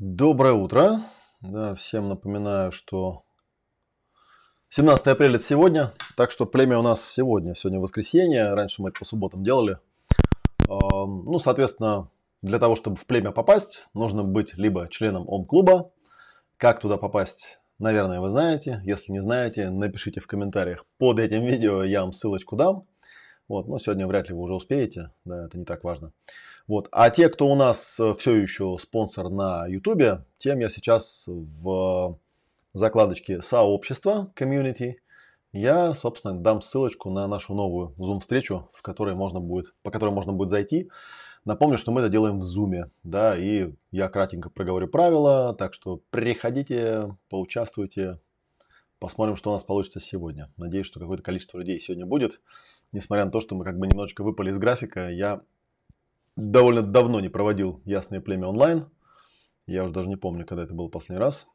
Доброе утро. Да, всем напоминаю, что 17 апреля это сегодня, так что племя у нас сегодня. Сегодня воскресенье, раньше мы это по субботам делали. Ну, соответственно, для того, чтобы в племя попасть, нужно быть либо членом ОМ-клуба. Как туда попасть, наверное, вы знаете. Если не знаете, напишите в комментариях под этим видео, я вам ссылочку дам. Вот, но сегодня вряд ли вы уже успеете, да, это не так важно. Вот. А те, кто у нас э, все еще спонсор на YouTube, тем я сейчас в закладочке сообщества, community, я, собственно, дам ссылочку на нашу новую Zoom-встречу, в которой можно будет, по которой можно будет зайти. Напомню, что мы это делаем в Zoom, да, и я кратенько проговорю правила, так что приходите, поучаствуйте, посмотрим, что у нас получится сегодня. Надеюсь, что какое-то количество людей сегодня будет. Несмотря на то, что мы как бы немножечко выпали из графика, я довольно давно не проводил Ясное Племя онлайн. Я уже даже не помню, когда это был последний раз.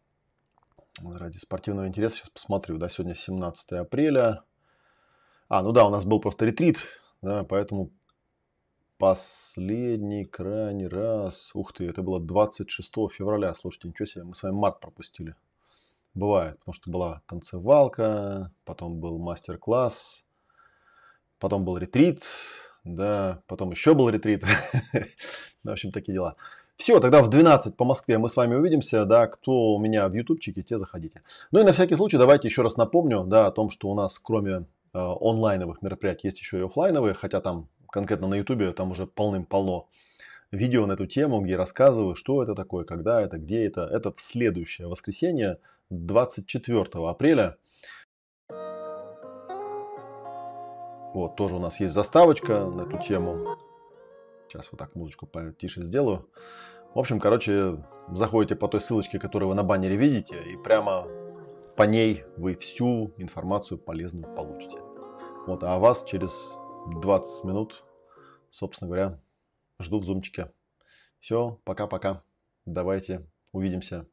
Ради спортивного интереса сейчас посмотрю. Да, сегодня 17 апреля. А, ну да, у нас был просто ретрит, да, поэтому последний, крайний раз. Ух ты, это было 26 февраля. Слушайте, ничего себе, мы с вами март пропустили. Бывает, потому что была танцевалка, потом был мастер-класс, потом был ретрит, да, потом еще был ретрит. В общем, такие дела. Все, тогда в 12 по Москве мы с вами увидимся, да, кто у меня в ютубчике, те заходите. Ну и на всякий случай давайте еще раз напомню, да, о том, что у нас кроме э, онлайновых мероприятий есть еще и офлайновые, хотя там конкретно на ютубе там уже полным-полно видео на эту тему, где рассказываю, что это такое, когда это, где это. Это в следующее воскресенье, 24 апреля Вот, тоже у нас есть заставочка на эту тему. Сейчас вот так музычку потише сделаю. В общем, короче, заходите по той ссылочке, которую вы на баннере видите, и прямо по ней вы всю информацию полезную получите. Вот, а вас через 20 минут, собственно говоря, жду в зумчике. Все, пока-пока. Давайте увидимся